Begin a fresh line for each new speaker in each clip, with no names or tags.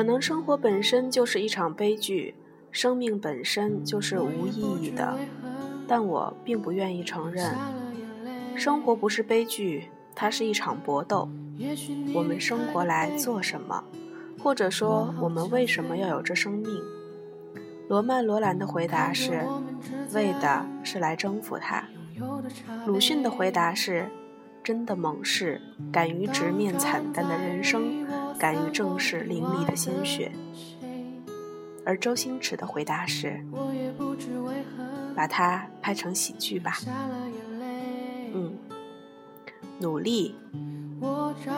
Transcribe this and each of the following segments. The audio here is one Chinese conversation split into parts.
可能生活本身就是一场悲剧，生命本身就是无意义的，但我并不愿意承认，生活不是悲剧，它是一场搏斗。我们生活来做什么？或者说，我们为什么要有这生命？罗曼·罗兰的回答是：为的是来征服它。鲁迅的回答是：真的猛士，敢于直面惨淡的人生，敢于正视淋漓的鲜血。而周星驰的回答是：把它拍成喜剧吧。嗯，努力，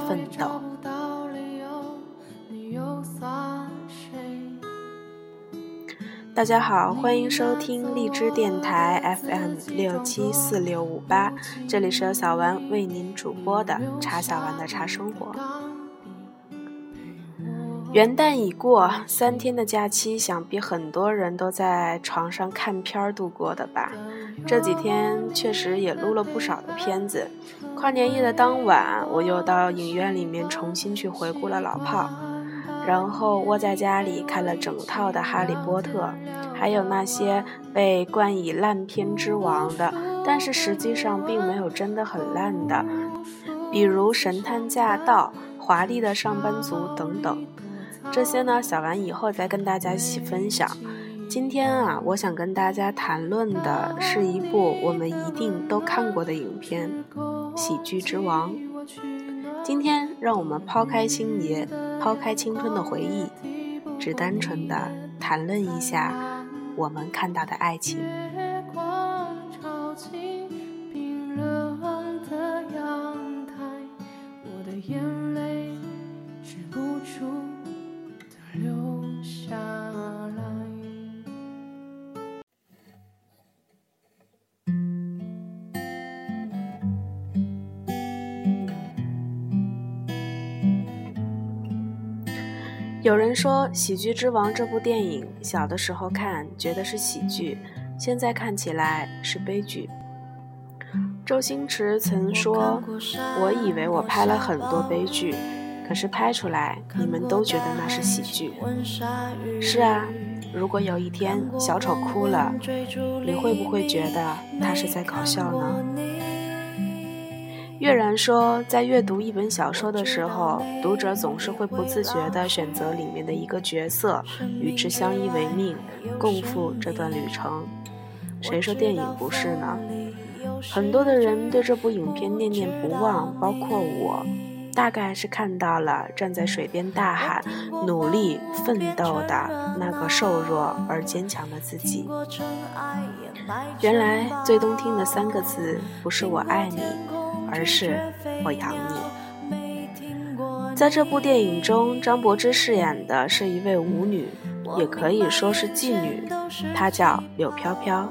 奋斗。大家好，欢迎收听荔枝电台 FM 六七四六五八，这里是由小丸为您主播的茶小丸的茶生活。元旦已过，三天的假期，想必很多人都在床上看片儿度过的吧？这几天确实也录了不少的片子。跨年夜的当晚，我又到影院里面重新去回顾了老炮。然后窝在家里看了整套的《哈利波特》，还有那些被冠以烂片之王的，但是实际上并没有真的很烂的，比如《神探驾到》《华丽的上班族》等等。这些呢，小完以后再跟大家一起分享。今天啊，我想跟大家谈论的是一部我们一定都看过的影片《喜剧之王》。今天，让我们抛开星爷，抛开青春的回忆，只单纯的谈论一下我们看到的爱情。有人说《喜剧之王》这部电影，小的时候看觉得是喜剧，现在看起来是悲剧。周星驰曾说：“我以为我拍了很多悲剧，可是拍出来你们都觉得那是喜剧。”是啊，如果有一天小丑哭了，你会不会觉得他是在搞笑呢？月然说，在阅读一本小说的时候，读者总是会不自觉地选择里面的一个角色，与之相依为命，共赴这段旅程。谁说电影不是呢？很多的人对这部影片念念不忘，包括我，大概是看到了站在水边大喊、努力奋斗的那个瘦弱而坚强的自己。原来最动听的三个字，不是我爱你。而是我养你。在这部电影中，张柏芝饰演的是一位舞女，也可以说是妓女，她叫柳飘飘，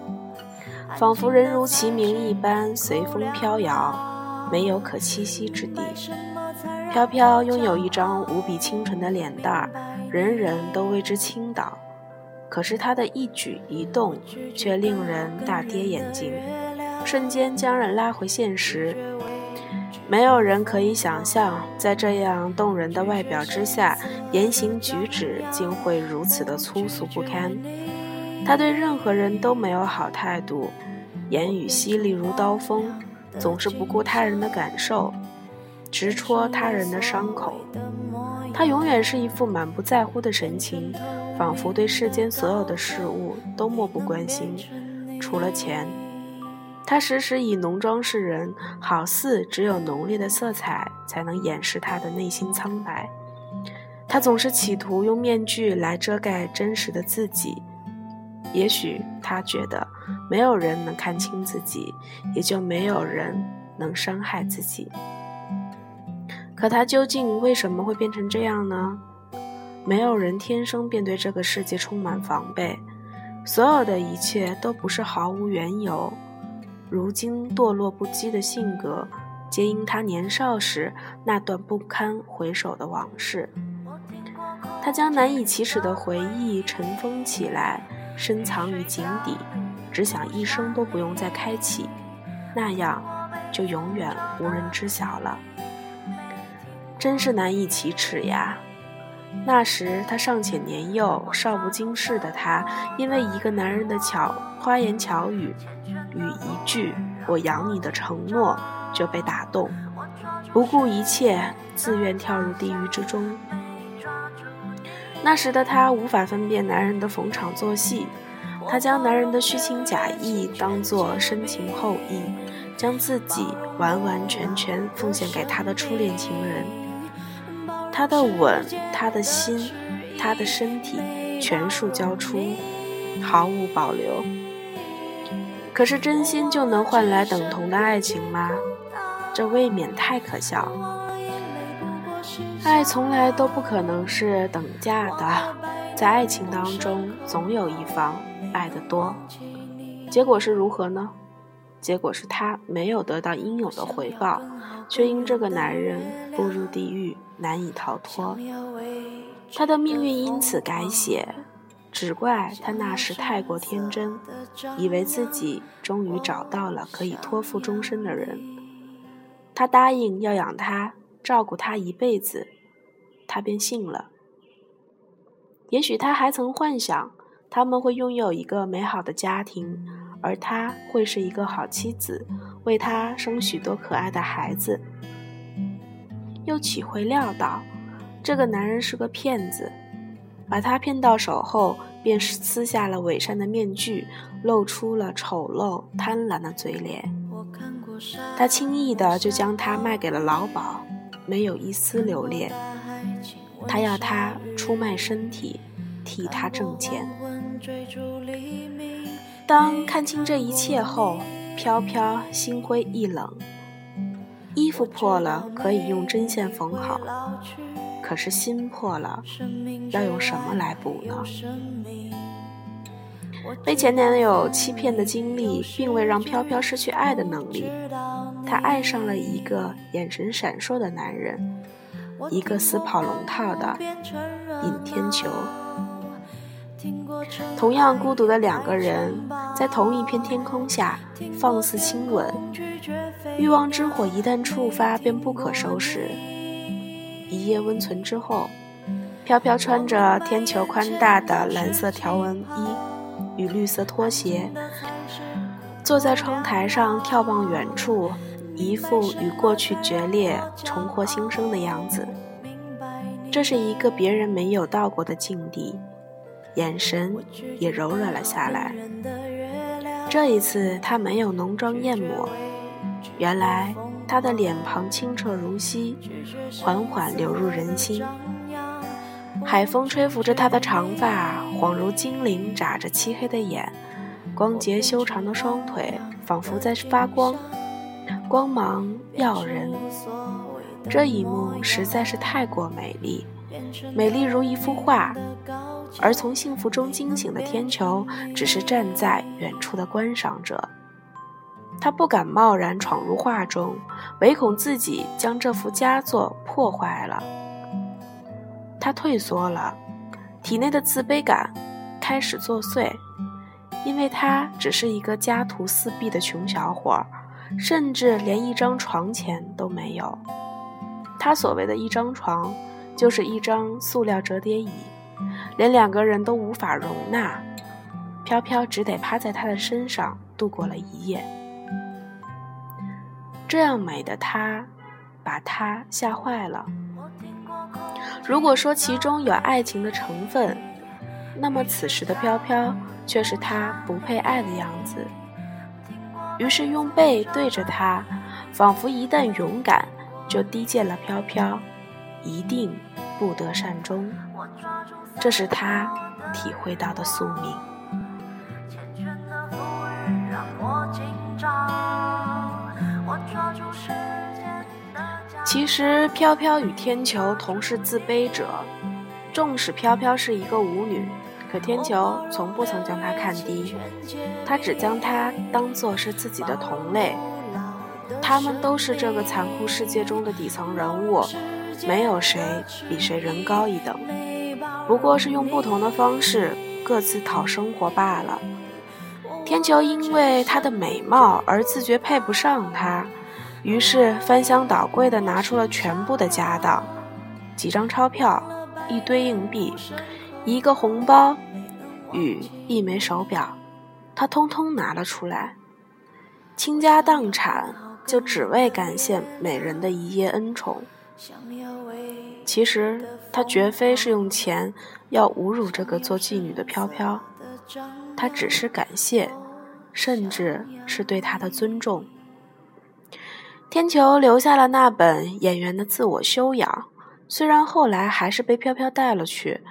仿佛人如其名一般随风飘摇，没有可栖息之地。飘飘拥有一张无比清纯的脸蛋儿，人人都为之倾倒，可是她的一举一动却令人大跌眼镜，瞬间将人拉回现实。没有人可以想象，在这样动人的外表之下，言行举止竟会如此的粗俗不堪。他对任何人都没有好态度，言语犀利如刀锋，总是不顾他人的感受，直戳他人的伤口。他永远是一副满不在乎的神情，仿佛对世间所有的事物都漠不关心，除了钱。他时时以浓妆示人，好似只有浓烈的色彩才能掩饰他的内心苍白。他总是企图用面具来遮盖真实的自己。也许他觉得没有人能看清自己，也就没有人能伤害自己。可他究竟为什么会变成这样呢？没有人天生便对这个世界充满防备，所有的一切都不是毫无缘由。如今堕落不羁的性格，皆因他年少时那段不堪回首的往事。他将难以启齿的回忆尘封起来，深藏于井底，只想一生都不用再开启，那样就永远无人知晓了。真是难以启齿呀！那时他尚且年幼，少不经事的他，因为一个男人的巧花言巧语与一句“我养你”的承诺，就被打动，不顾一切，自愿跳入地狱之中。那时的他无法分辨男人的逢场作戏，他将男人的虚情假意当作深情厚谊，将自己完完全全奉献给他的初恋情人。他的吻，他的心，他的身体，全数交出，毫无保留。可是真心就能换来等同的爱情吗？这未免太可笑。爱从来都不可能是等价的，在爱情当中，总有一方爱得多。结果是如何呢？结果是他没有得到应有的回报，却因这个男人步入地狱，难以逃脱。他的命运因此改写，只怪他那时太过天真，以为自己终于找到了可以托付终身的人。他答应要养他。照顾他一辈子，他便信了。也许他还曾幻想他们会拥有一个美好的家庭，而他会是一个好妻子，为他生许多可爱的孩子。又岂会料到，这个男人是个骗子，把他骗到手后，便撕下了伪善的面具，露出了丑陋贪婪的嘴脸。他轻易的就将他卖给了老鸨。没有一丝留恋，他要他出卖身体，替他挣钱。当看清这一切后，飘飘心灰意冷。衣服破了可以用针线缝好，可是心破了，要用什么来补呢？被前男友欺骗的经历，并未让飘飘失去爱的能力。她爱上了一个眼神闪烁的男人，一个死跑龙套的尹天球。同样孤独的两个人，在同一片天空下放肆亲吻，欲望之火一旦触发，便不可收拾。一夜温存之后，飘飘穿着天球宽大的蓝色条纹衣。与绿色拖鞋，坐在窗台上眺望远处，一副与过去决裂、重获新生的样子。这是一个别人没有到过的境地，眼神也柔软了下来。这一次，他没有浓妆艳抹，原来他的脸庞清澈如溪，缓缓流入人心。海风吹拂着她的长发，恍如精灵眨着漆黑的眼，光洁修长的双腿仿佛在发光，光芒耀人。这一幕实在是太过美丽，美丽如一幅画。而从幸福中惊醒的天球，只是站在远处的观赏者。他不敢贸然闯入画中，唯恐自己将这幅佳作破坏了。他退缩了，体内的自卑感开始作祟，因为他只是一个家徒四壁的穷小伙，甚至连一张床钱都没有。他所谓的一张床，就是一张塑料折叠椅，连两个人都无法容纳。飘飘只得趴在他的身上度过了一夜。这样美的他，把他吓坏了。如果说其中有爱情的成分，那么此时的飘飘却是他不配爱的样子。于是用背对着他，仿佛一旦勇敢，就低贱了飘飘，一定不得善终。这是他体会到的宿命。其实，飘飘与天球同是自卑者。纵使飘飘是一个舞女，可天球从不曾将她看低，他只将她当作是自己的同类。他们都是这个残酷世界中的底层人物，没有谁比谁人高一等，不过是用不同的方式各自讨生活罢了。天球因为她的美貌而自觉配不上他。于是翻箱倒柜的拿出了全部的家当，几张钞票，一堆硬币、一个红包与一枚手表，他通通拿了出来，倾家荡产，就只为感谢美人的一夜恩宠。其实他绝非是用钱要侮辱这个做妓女的飘飘，他只是感谢，甚至是对她的尊重。天球留下了那本《演员的自我修养》，虽然后来还是被飘飘带了去，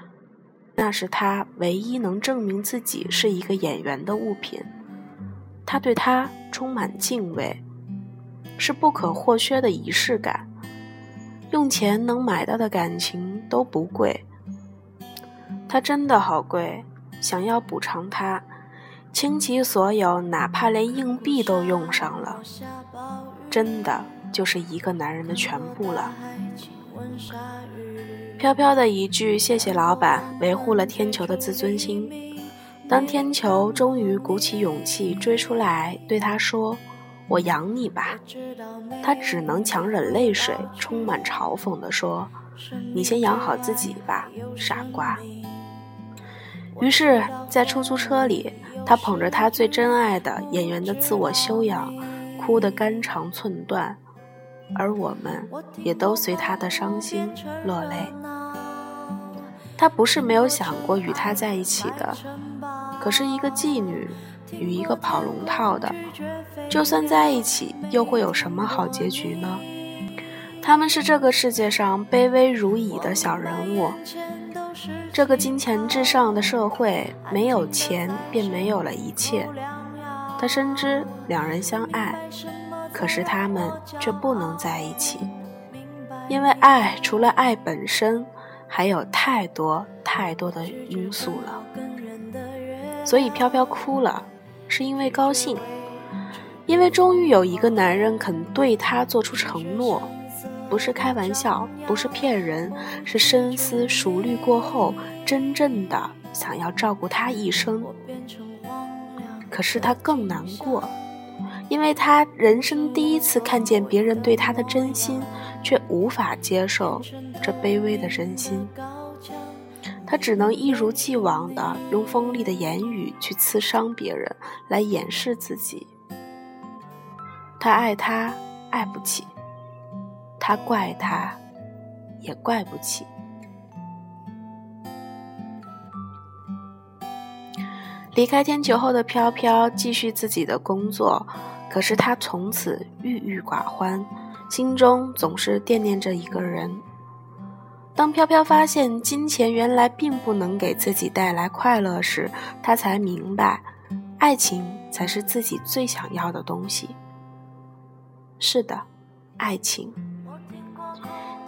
那是他唯一能证明自己是一个演员的物品。他对他充满敬畏，是不可或缺的仪式感。用钱能买到的感情都不贵，他真的好贵。想要补偿他，倾其所有，哪怕连硬币都用上了，真的就是一个男人的全部了。飘飘的一句“谢谢老板”，维护了天球的自尊心。当天球终于鼓起勇气追出来，对他说。我养你吧，他只能强忍泪水，充满嘲讽地说：“你先养好自己吧，傻瓜。”于是，在出租车里，他捧着他最珍爱的演员的自我修养，哭得肝肠寸断，而我们也都随他的伤心落泪。他不是没有想过与他在一起的，可是一个妓女。与一个跑龙套的，就算在一起，又会有什么好结局呢？他们是这个世界上卑微如蚁的小人物。这个金钱至上的社会，没有钱便没有了一切。他深知两人相爱，可是他们却不能在一起，因为爱除了爱本身，还有太多太多的因素了。所以飘飘哭了。是因为高兴，因为终于有一个男人肯对她做出承诺，不是开玩笑，不是骗人，是深思熟虑过后，真正的想要照顾她一生。可是他更难过，因为他人生第一次看见别人对他的真心，却无法接受这卑微的真心。他只能一如既往的用锋利的言语去刺伤别人，来掩饰自己。他爱他，爱不起；他怪他，也怪不起。离开天球后的飘飘继续自己的工作，可是他从此郁郁寡欢，心中总是惦念着一个人。当飘飘发现金钱原来并不能给自己带来快乐时，他才明白，爱情才是自己最想要的东西。是的，爱情。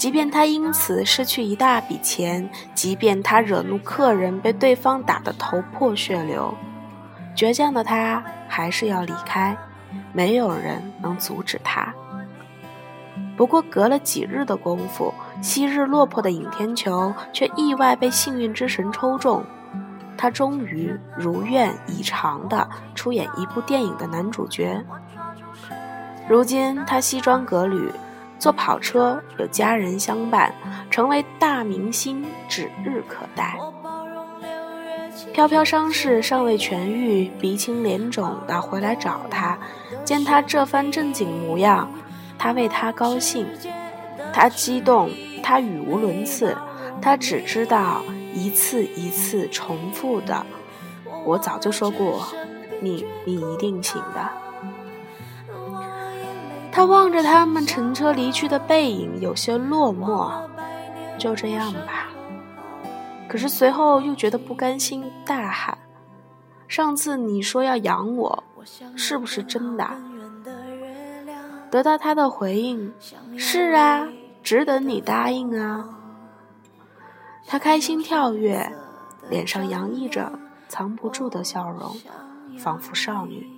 即便他因此失去一大笔钱，即便他惹怒客人被对方打得头破血流，倔强的他还是要离开，没有人能阻止他。不过，隔了几日的功夫。昔日落魄的尹天球，却意外被幸运之神抽中，他终于如愿以偿地出演一部电影的男主角。如今他西装革履，坐跑车，有家人相伴，成为大明星指日可待。飘飘伤势尚未痊愈，鼻青脸肿的回来找他，见他这番正经模样，他为他高兴，他激动。他语无伦次，他只知道一次一次重复的。我早就说过，你你一定行的。他望着他们乘车离去的背影，有些落寞。就这样吧。可是随后又觉得不甘心，大喊：“上次你说要养我，是不是真的？”得到他的回应：“是啊。”只等你答应啊！他开心跳跃，脸上洋溢着藏不住的笑容，仿佛少女。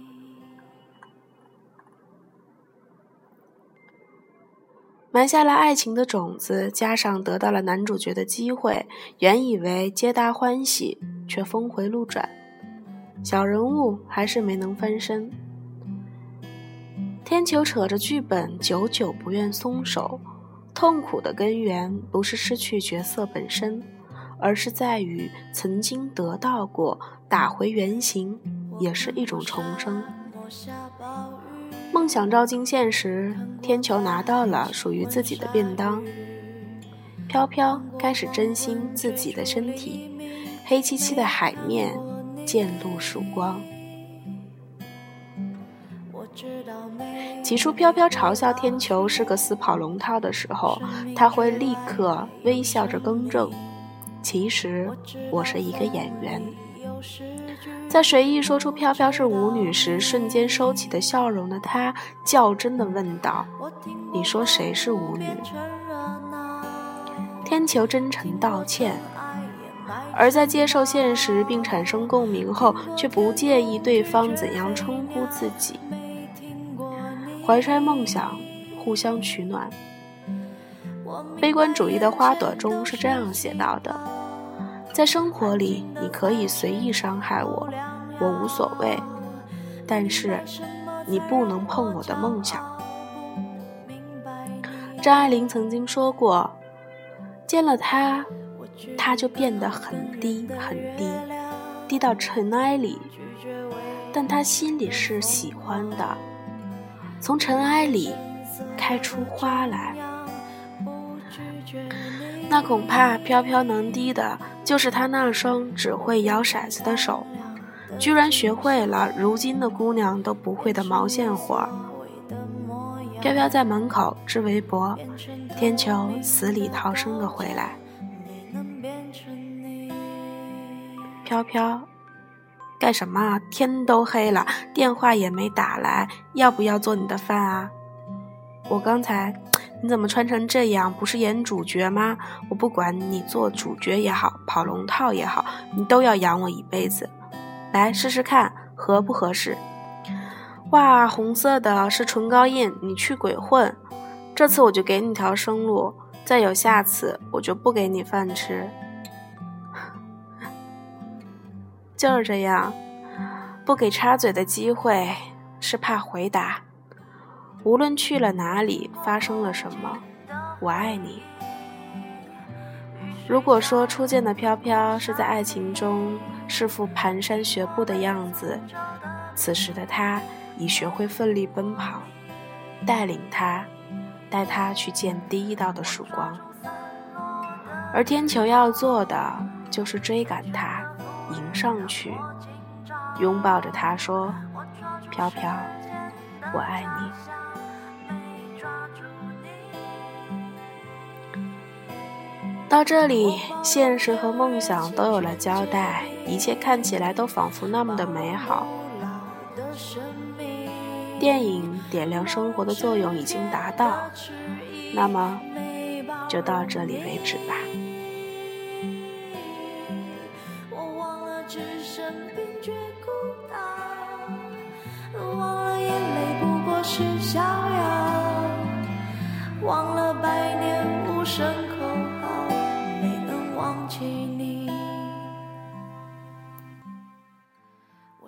埋下了爱情的种子，加上得到了男主角的机会，原以为皆大欢喜，却峰回路转，小人物还是没能翻身。天球扯着剧本，久久不愿松手。痛苦的根源不是失去角色本身，而是在于曾经得到过，打回原形，也是一种重生。梦想照进现实，天球拿到了属于自己的便当，飘飘开始珍惜自己的身体，黑漆漆的海面渐露曙光。起初，飘飘嘲笑天球是个死跑龙套的时候，他会立刻微笑着更正：“其实我是一个演员。”在随意说出飘飘是舞女时，瞬间收起的笑容的他，较真的问道：“你说谁是舞女？”天球真诚道歉，而在接受现实并产生共鸣后，却不介意对方怎样称呼自己。怀揣梦想，互相取暖。悲观主义的花朵中是这样写到的：在生活里，你可以随意伤害我，我无所谓；但是，你不能碰我的梦想。张爱玲曾经说过：“见了他，他就变得很低很低，低到尘埃里，但他心里是喜欢的。”从尘埃里开出花来，那恐怕飘飘能低的，就是他那双只会摇骰子的手，居然学会了如今的姑娘都不会的毛线活。飘飘在门口织围脖，天球死里逃生的回来，飘飘。干什么？天都黑了，电话也没打来，要不要做你的饭啊？我刚才，你怎么穿成这样？不是演主角吗？我不管你做主角也好，跑龙套也好，你都要养我一辈子。来试试看，合不合适？哇，红色的是唇膏印，你去鬼混！这次我就给你条生路，再有下次，我就不给你饭吃。就是这样，不给插嘴的机会，是怕回答。无论去了哪里，发生了什么，我爱你。如果说初见的飘飘是在爱情中是副蹒跚学步的样子，此时的他已学会奋力奔跑，带领他，带他去见第一道的曙光。而天球要做的，就是追赶他。迎上去，拥抱着他说：“飘飘，我爱你。”到这里，现实和梦想都有了交代，一切看起来都仿佛那么的美好。电影点亮生活的作用已经达到，那么就到这里为止吧。是逍遥。